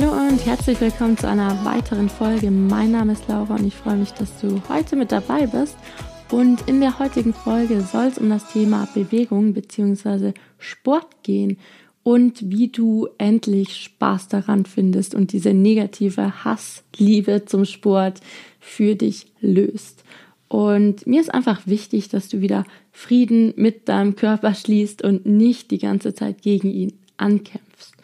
Hallo und herzlich willkommen zu einer weiteren Folge. Mein Name ist Laura und ich freue mich, dass du heute mit dabei bist. Und in der heutigen Folge soll es um das Thema Bewegung bzw. Sport gehen und wie du endlich Spaß daran findest und diese negative Hassliebe zum Sport für dich löst. Und mir ist einfach wichtig, dass du wieder Frieden mit deinem Körper schließt und nicht die ganze Zeit gegen ihn ankämpfst.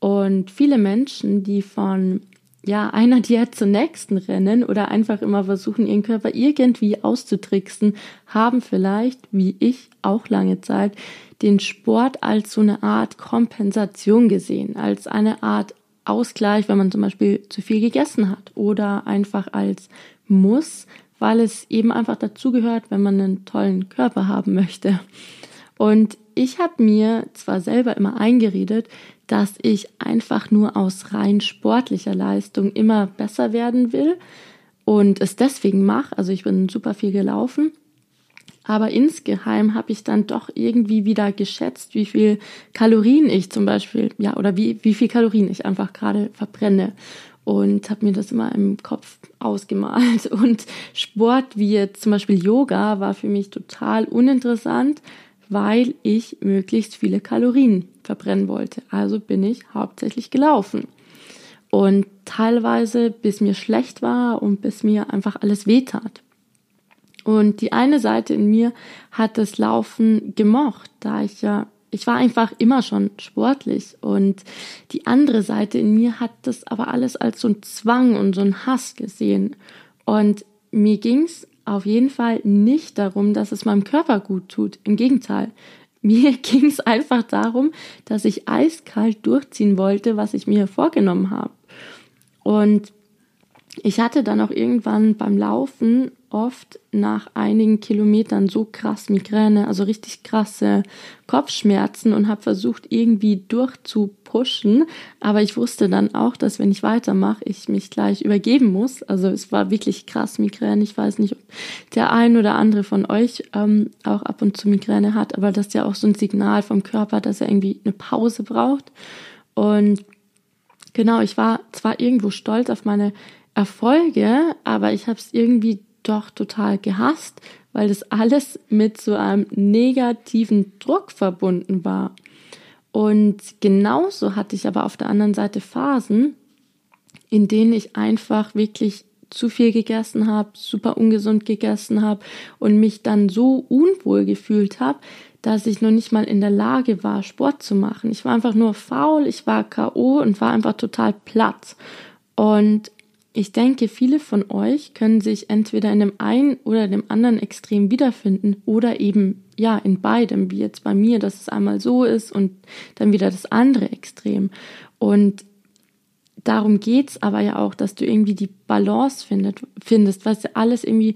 Und viele Menschen, die von ja, einer Diät zur nächsten rennen oder einfach immer versuchen, ihren Körper irgendwie auszutricksen, haben vielleicht, wie ich auch lange Zeit, den Sport als so eine Art Kompensation gesehen, als eine Art Ausgleich, wenn man zum Beispiel zu viel gegessen hat oder einfach als Muss, weil es eben einfach dazugehört, wenn man einen tollen Körper haben möchte. Und ich habe mir zwar selber immer eingeredet, dass ich einfach nur aus rein sportlicher Leistung immer besser werden will und es deswegen mache. Also ich bin super viel gelaufen. Aber insgeheim habe ich dann doch irgendwie wieder geschätzt, wie viel Kalorien ich zum Beispiel, ja, oder wie, wie viel Kalorien ich einfach gerade verbrenne. Und habe mir das immer im Kopf ausgemalt. Und Sport wie jetzt zum Beispiel Yoga war für mich total uninteressant, weil ich möglichst viele Kalorien verbrennen wollte. Also bin ich hauptsächlich gelaufen. Und teilweise bis mir schlecht war und bis mir einfach alles wehtat. Und die eine Seite in mir hat das Laufen gemocht, da ich ja, ich war einfach immer schon sportlich. Und die andere Seite in mir hat das aber alles als so ein Zwang und so ein Hass gesehen. Und mir ging's auf jeden Fall nicht darum, dass es meinem Körper gut tut. Im Gegenteil. Mir ging es einfach darum, dass ich eiskalt durchziehen wollte, was ich mir vorgenommen habe. Und ich hatte dann auch irgendwann beim Laufen oft nach einigen Kilometern so krass Migräne, also richtig krasse Kopfschmerzen und habe versucht irgendwie durchzupushen, aber ich wusste dann auch, dass wenn ich weitermache, ich mich gleich übergeben muss. Also es war wirklich krass Migräne. Ich weiß nicht, ob der ein oder andere von euch ähm, auch ab und zu Migräne hat, aber das ist ja auch so ein Signal vom Körper, dass er irgendwie eine Pause braucht. Und genau, ich war zwar irgendwo stolz auf meine Erfolge, aber ich habe es irgendwie doch total gehasst, weil das alles mit so einem negativen Druck verbunden war. Und genauso hatte ich aber auf der anderen Seite Phasen, in denen ich einfach wirklich zu viel gegessen habe, super ungesund gegessen habe und mich dann so unwohl gefühlt habe, dass ich noch nicht mal in der Lage war, Sport zu machen. Ich war einfach nur faul, ich war KO und war einfach total platt. Und ich denke, viele von euch können sich entweder in dem einen oder dem anderen Extrem wiederfinden oder eben ja in beidem, wie jetzt bei mir, dass es einmal so ist und dann wieder das andere Extrem. Und darum geht's aber ja auch, dass du irgendwie die Balance findet, findest, was alles irgendwie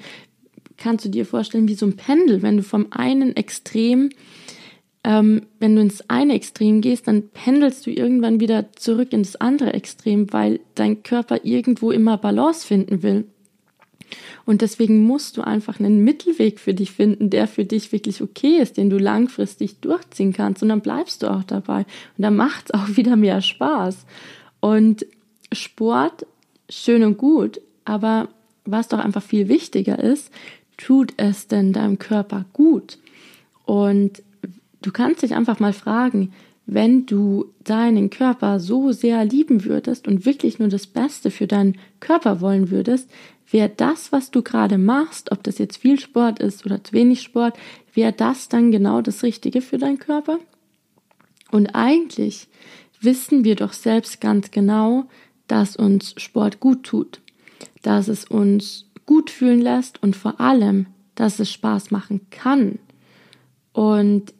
kannst du dir vorstellen wie so ein Pendel, wenn du vom einen Extrem ähm, wenn du ins eine Extrem gehst, dann pendelst du irgendwann wieder zurück ins andere Extrem, weil dein Körper irgendwo immer Balance finden will. Und deswegen musst du einfach einen Mittelweg für dich finden, der für dich wirklich okay ist, den du langfristig durchziehen kannst. Und dann bleibst du auch dabei. Und dann macht es auch wieder mehr Spaß. Und Sport, schön und gut, aber was doch einfach viel wichtiger ist, tut es denn deinem Körper gut? Und Du kannst dich einfach mal fragen, wenn du deinen Körper so sehr lieben würdest und wirklich nur das Beste für deinen Körper wollen würdest, wäre das, was du gerade machst, ob das jetzt viel Sport ist oder zu wenig Sport, wäre das dann genau das Richtige für deinen Körper? Und eigentlich wissen wir doch selbst ganz genau, dass uns Sport gut tut, dass es uns gut fühlen lässt und vor allem, dass es Spaß machen kann. Und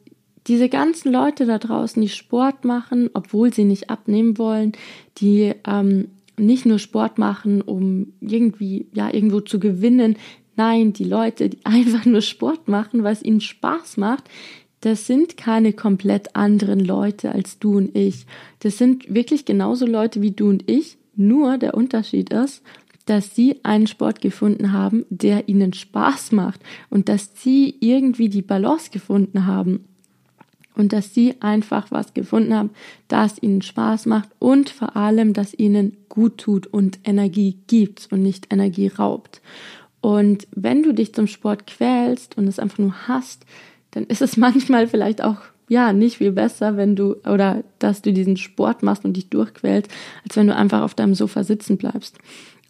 diese ganzen Leute da draußen, die Sport machen, obwohl sie nicht abnehmen wollen, die ähm, nicht nur Sport machen, um irgendwie, ja, irgendwo zu gewinnen. Nein, die Leute, die einfach nur Sport machen, es ihnen Spaß macht, das sind keine komplett anderen Leute als du und ich. Das sind wirklich genauso Leute wie du und ich. Nur der Unterschied ist, dass sie einen Sport gefunden haben, der ihnen Spaß macht und dass sie irgendwie die Balance gefunden haben. Und dass sie einfach was gefunden haben, das ihnen Spaß macht und vor allem, dass ihnen gut tut und Energie gibt und nicht Energie raubt. Und wenn du dich zum Sport quälst und es einfach nur hast, dann ist es manchmal vielleicht auch ja nicht viel besser, wenn du oder dass du diesen Sport machst und dich durchquälst, als wenn du einfach auf deinem Sofa sitzen bleibst.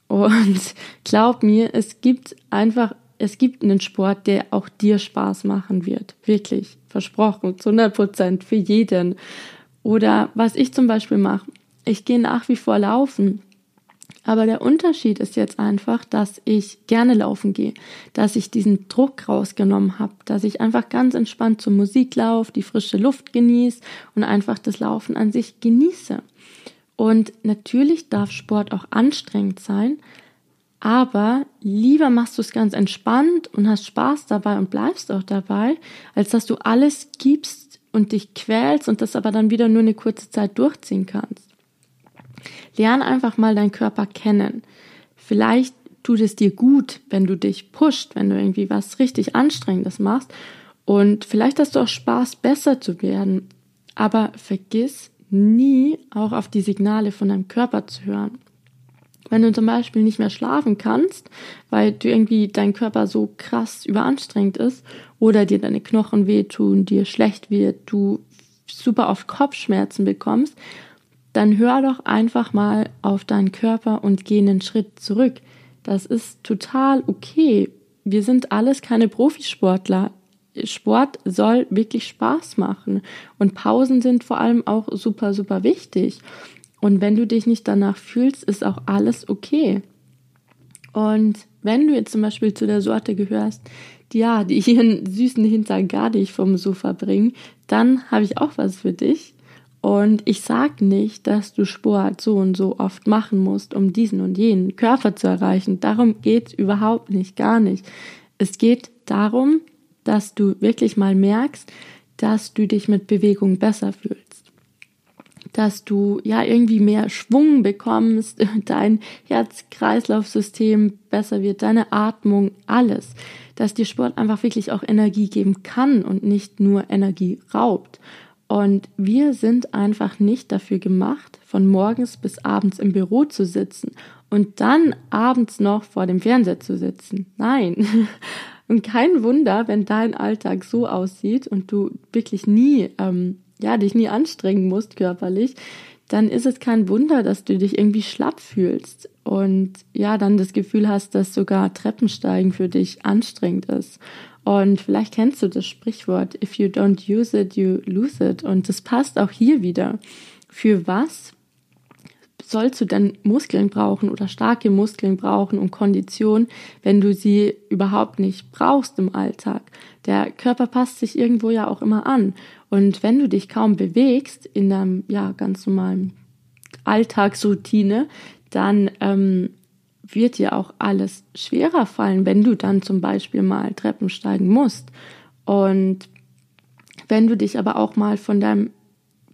Und glaub mir, es gibt einfach es gibt einen Sport, der auch dir Spaß machen wird. Wirklich. Versprochen. Zu 100 Prozent. Für jeden. Oder was ich zum Beispiel mache. Ich gehe nach wie vor laufen. Aber der Unterschied ist jetzt einfach, dass ich gerne laufen gehe, dass ich diesen Druck rausgenommen habe, dass ich einfach ganz entspannt zur Musik laufe, die frische Luft genieße und einfach das Laufen an sich genieße. Und natürlich darf Sport auch anstrengend sein, aber lieber machst du es ganz entspannt und hast Spaß dabei und bleibst auch dabei, als dass du alles gibst und dich quälst und das aber dann wieder nur eine kurze Zeit durchziehen kannst. Lern einfach mal deinen Körper kennen. Vielleicht tut es dir gut, wenn du dich pusht, wenn du irgendwie was richtig Anstrengendes machst. Und vielleicht hast du auch Spaß, besser zu werden. Aber vergiss nie auch auf die Signale von deinem Körper zu hören. Wenn du zum Beispiel nicht mehr schlafen kannst, weil du irgendwie dein Körper so krass überanstrengt ist oder dir deine Knochen wehtun, dir schlecht wird, du super oft Kopfschmerzen bekommst, dann hör doch einfach mal auf deinen Körper und geh einen Schritt zurück. Das ist total okay. Wir sind alles keine Profisportler. Sport soll wirklich Spaß machen und Pausen sind vor allem auch super, super wichtig. Und wenn du dich nicht danach fühlst, ist auch alles okay. Und wenn du jetzt zum Beispiel zu der Sorte gehörst, die ja, die ihren süßen Hintern gar nicht vom Sofa bringen, dann habe ich auch was für dich. Und ich sage nicht, dass du Sport so und so oft machen musst, um diesen und jenen Körper zu erreichen. Darum geht es überhaupt nicht, gar nicht. Es geht darum, dass du wirklich mal merkst, dass du dich mit Bewegung besser fühlst dass du ja irgendwie mehr Schwung bekommst, dein Herz-Kreislauf-System besser wird, deine Atmung, alles. Dass dir Sport einfach wirklich auch Energie geben kann und nicht nur Energie raubt. Und wir sind einfach nicht dafür gemacht, von morgens bis abends im Büro zu sitzen und dann abends noch vor dem Fernseher zu sitzen. Nein. Und kein Wunder, wenn dein Alltag so aussieht und du wirklich nie ähm, ja, dich nie anstrengen musst körperlich, dann ist es kein Wunder, dass du dich irgendwie schlapp fühlst und ja, dann das Gefühl hast, dass sogar Treppensteigen für dich anstrengend ist. Und vielleicht kennst du das Sprichwort, if you don't use it, you lose it. Und das passt auch hier wieder. Für was sollst du denn Muskeln brauchen oder starke Muskeln brauchen und Kondition, wenn du sie überhaupt nicht brauchst im Alltag? Der Körper passt sich irgendwo ja auch immer an. Und wenn du dich kaum bewegst in deinem ja ganz normalen Alltagsroutine, dann ähm, wird dir auch alles schwerer fallen, wenn du dann zum Beispiel mal Treppen steigen musst. Und wenn du dich aber auch mal von deinem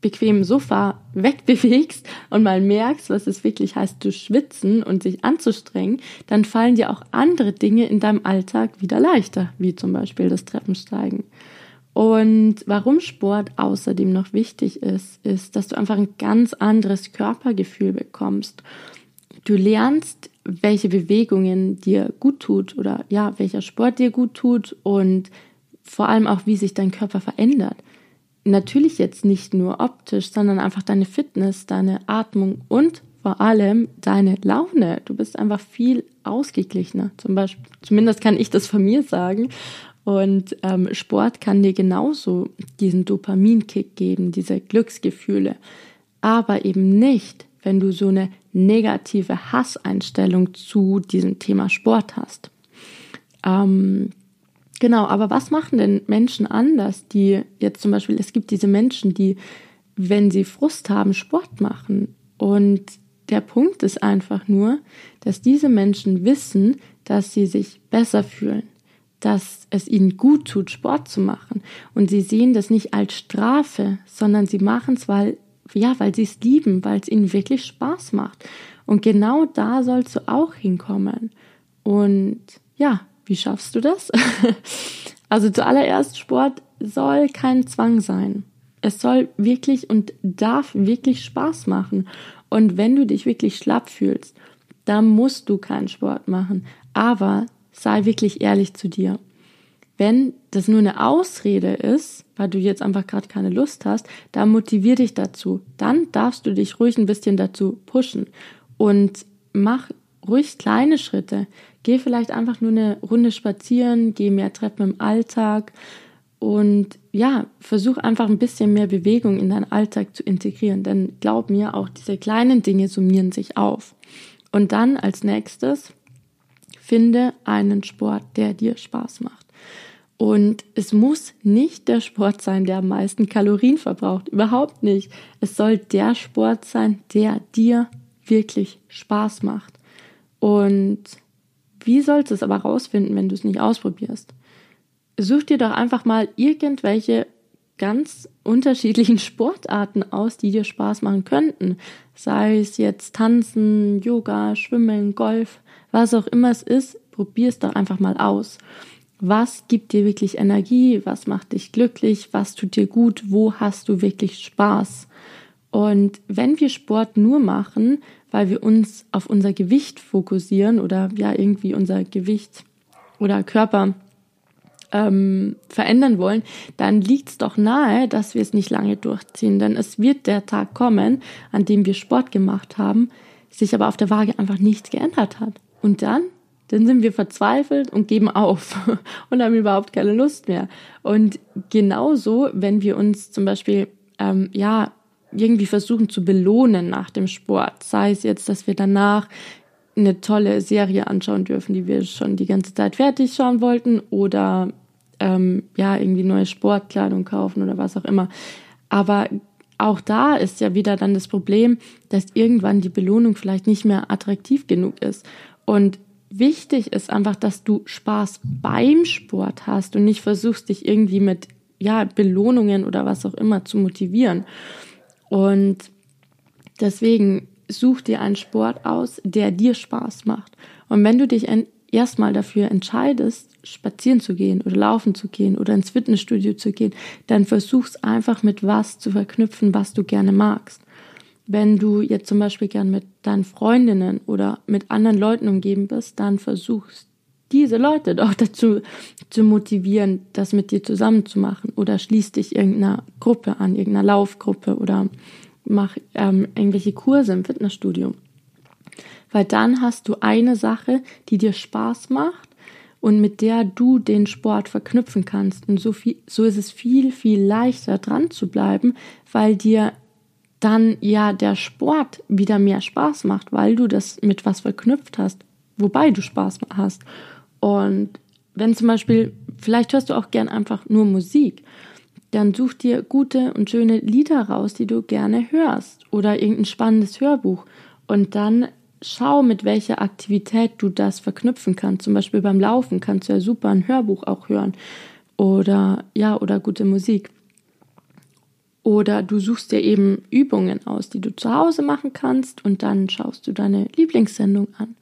bequemen Sofa wegbewegst und mal merkst, was es wirklich heißt, zu schwitzen und sich anzustrengen, dann fallen dir auch andere Dinge in deinem Alltag wieder leichter, wie zum Beispiel das Treppensteigen. Und warum Sport außerdem noch wichtig ist, ist, dass du einfach ein ganz anderes Körpergefühl bekommst. Du lernst, welche Bewegungen dir gut tut oder ja, welcher Sport dir gut tut und vor allem auch, wie sich dein Körper verändert natürlich jetzt nicht nur optisch, sondern einfach deine Fitness, deine Atmung und vor allem deine Laune. Du bist einfach viel ausgeglichener. Zum Beispiel, zumindest kann ich das von mir sagen. Und ähm, Sport kann dir genauso diesen Dopaminkick geben, diese Glücksgefühle. Aber eben nicht, wenn du so eine negative Hasseinstellung zu diesem Thema Sport hast. Ähm, Genau, aber was machen denn Menschen anders, die jetzt zum Beispiel, es gibt diese Menschen, die, wenn sie Frust haben, Sport machen. Und der Punkt ist einfach nur, dass diese Menschen wissen, dass sie sich besser fühlen, dass es ihnen gut tut, Sport zu machen. Und sie sehen das nicht als Strafe, sondern sie machen es, weil, ja, weil sie es lieben, weil es ihnen wirklich Spaß macht. Und genau da sollst du auch hinkommen. Und ja, wie schaffst du das? also zuallererst, Sport soll kein Zwang sein. Es soll wirklich und darf wirklich Spaß machen. Und wenn du dich wirklich schlapp fühlst, dann musst du keinen Sport machen. Aber sei wirklich ehrlich zu dir. Wenn das nur eine Ausrede ist, weil du jetzt einfach gerade keine Lust hast, dann motivier dich dazu. Dann darfst du dich ruhig ein bisschen dazu pushen und mach ruhig kleine Schritte. Geh vielleicht einfach nur eine Runde spazieren, geh mehr Treppen im Alltag und ja, versuch einfach ein bisschen mehr Bewegung in deinen Alltag zu integrieren. Denn glaub mir, auch diese kleinen Dinge summieren sich auf. Und dann als nächstes, finde einen Sport, der dir Spaß macht. Und es muss nicht der Sport sein, der am meisten Kalorien verbraucht. Überhaupt nicht. Es soll der Sport sein, der dir wirklich Spaß macht. Und wie sollst du es aber rausfinden, wenn du es nicht ausprobierst? Such dir doch einfach mal irgendwelche ganz unterschiedlichen Sportarten aus, die dir Spaß machen könnten. Sei es jetzt Tanzen, Yoga, Schwimmen, Golf, was auch immer es ist, probier es doch einfach mal aus. Was gibt dir wirklich Energie? Was macht dich glücklich? Was tut dir gut? Wo hast du wirklich Spaß? Und wenn wir Sport nur machen, weil wir uns auf unser Gewicht fokussieren oder ja irgendwie unser Gewicht oder Körper ähm, verändern wollen, dann liegt es doch nahe, dass wir es nicht lange durchziehen. Denn es wird der Tag kommen, an dem wir Sport gemacht haben, sich aber auf der Waage einfach nichts geändert hat. Und dann, dann sind wir verzweifelt und geben auf und haben überhaupt keine Lust mehr. Und genauso, wenn wir uns zum Beispiel, ähm, ja, irgendwie versuchen zu belohnen nach dem Sport. Sei es jetzt, dass wir danach eine tolle Serie anschauen dürfen, die wir schon die ganze Zeit fertig schauen wollten oder ähm, ja, irgendwie neue Sportkleidung kaufen oder was auch immer. Aber auch da ist ja wieder dann das Problem, dass irgendwann die Belohnung vielleicht nicht mehr attraktiv genug ist. Und wichtig ist einfach, dass du Spaß beim Sport hast und nicht versuchst, dich irgendwie mit ja, Belohnungen oder was auch immer zu motivieren. Und deswegen such dir einen Sport aus, der dir Spaß macht. Und wenn du dich erstmal dafür entscheidest, spazieren zu gehen oder laufen zu gehen oder ins Fitnessstudio zu gehen, dann versuch's einfach mit was zu verknüpfen, was du gerne magst. Wenn du jetzt zum Beispiel gern mit deinen Freundinnen oder mit anderen Leuten umgeben bist, dann versuchst diese Leute doch dazu zu motivieren, das mit dir zusammen zu machen oder schließ dich irgendeiner Gruppe an, irgendeiner Laufgruppe oder mach ähm, irgendwelche Kurse im Fitnessstudio weil dann hast du eine Sache, die dir Spaß macht und mit der du den Sport verknüpfen kannst. Und so, viel, so ist es viel, viel leichter dran zu bleiben, weil dir dann ja der Sport wieder mehr Spaß macht, weil du das mit was verknüpft hast, wobei du Spaß hast. Und wenn zum Beispiel, vielleicht hörst du auch gern einfach nur Musik, dann such dir gute und schöne Lieder raus, die du gerne hörst oder irgendein spannendes Hörbuch. Und dann schau, mit welcher Aktivität du das verknüpfen kannst. Zum Beispiel beim Laufen kannst du ja super ein Hörbuch auch hören oder ja, oder gute Musik. Oder du suchst dir eben Übungen aus, die du zu Hause machen kannst und dann schaust du deine Lieblingssendung an.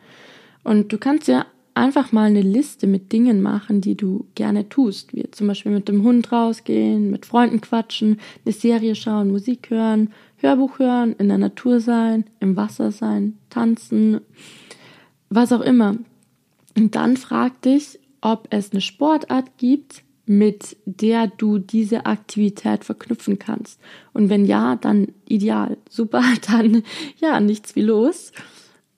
Und du kannst ja einfach mal eine Liste mit Dingen machen, die du gerne tust, wie zum Beispiel mit dem Hund rausgehen, mit Freunden quatschen, eine Serie schauen, Musik hören, Hörbuch hören, in der Natur sein, im Wasser sein, tanzen, was auch immer. Und dann frag dich, ob es eine Sportart gibt, mit der du diese Aktivität verknüpfen kannst. Und wenn ja, dann ideal. Super, dann ja, nichts wie los.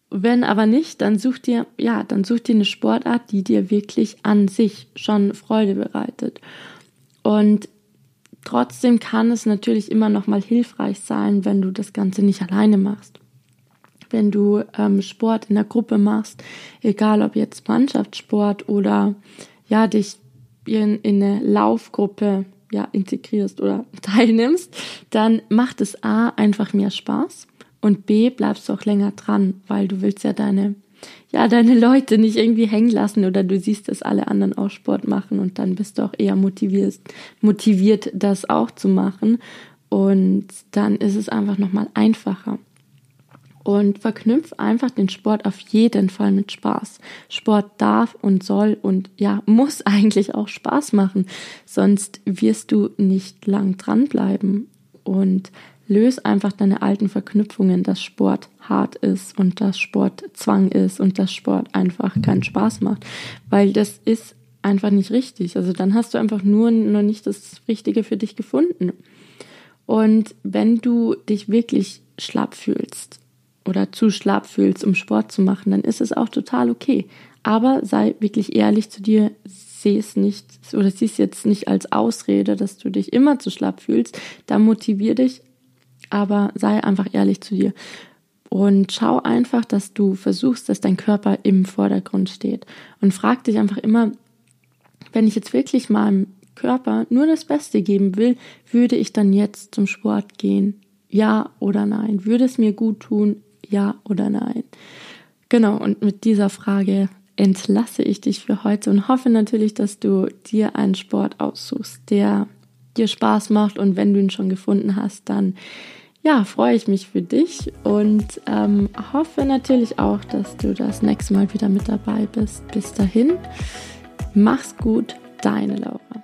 Wenn aber nicht, dann such dir, ja, dann such dir eine Sportart, die dir wirklich an sich schon Freude bereitet. Und Trotzdem kann es natürlich immer noch mal hilfreich sein, wenn du das Ganze nicht alleine machst. Wenn du ähm, Sport in der Gruppe machst, egal ob jetzt Mannschaftssport oder ja dich in, in eine Laufgruppe ja integrierst oder teilnimmst, dann macht es a einfach mehr Spaß und b bleibst du auch länger dran, weil du willst ja deine ja, deine Leute nicht irgendwie hängen lassen oder du siehst, dass alle anderen auch Sport machen und dann bist du auch eher motiviert, motiviert das auch zu machen und dann ist es einfach nochmal einfacher. Und verknüpf einfach den Sport auf jeden Fall mit Spaß. Sport darf und soll und ja, muss eigentlich auch Spaß machen. Sonst wirst du nicht lang dranbleiben. Und löse einfach deine alten Verknüpfungen, dass Sport hart ist und dass Sport Zwang ist und dass Sport einfach keinen Spaß macht. Weil das ist einfach nicht richtig. Also dann hast du einfach nur noch nicht das Richtige für dich gefunden. Und wenn du dich wirklich schlapp fühlst oder zu schlapp fühlst, um Sport zu machen, dann ist es auch total okay. Aber sei wirklich ehrlich zu dir, sehe es nicht oder sieh es jetzt nicht als Ausrede, dass du dich immer zu schlapp fühlst. Da motivier dich aber sei einfach ehrlich zu dir. Und schau einfach, dass du versuchst, dass dein Körper im Vordergrund steht. Und frag dich einfach immer, wenn ich jetzt wirklich meinem Körper nur das Beste geben will, würde ich dann jetzt zum Sport gehen? Ja oder nein? Würde es mir gut tun? Ja oder nein? Genau, und mit dieser Frage entlasse ich dich für heute und hoffe natürlich, dass du dir einen Sport aussuchst, der dir Spaß macht und wenn du ihn schon gefunden hast, dann ja, freue ich mich für dich und ähm, hoffe natürlich auch, dass du das nächste Mal wieder mit dabei bist. Bis dahin, mach's gut, deine Laura.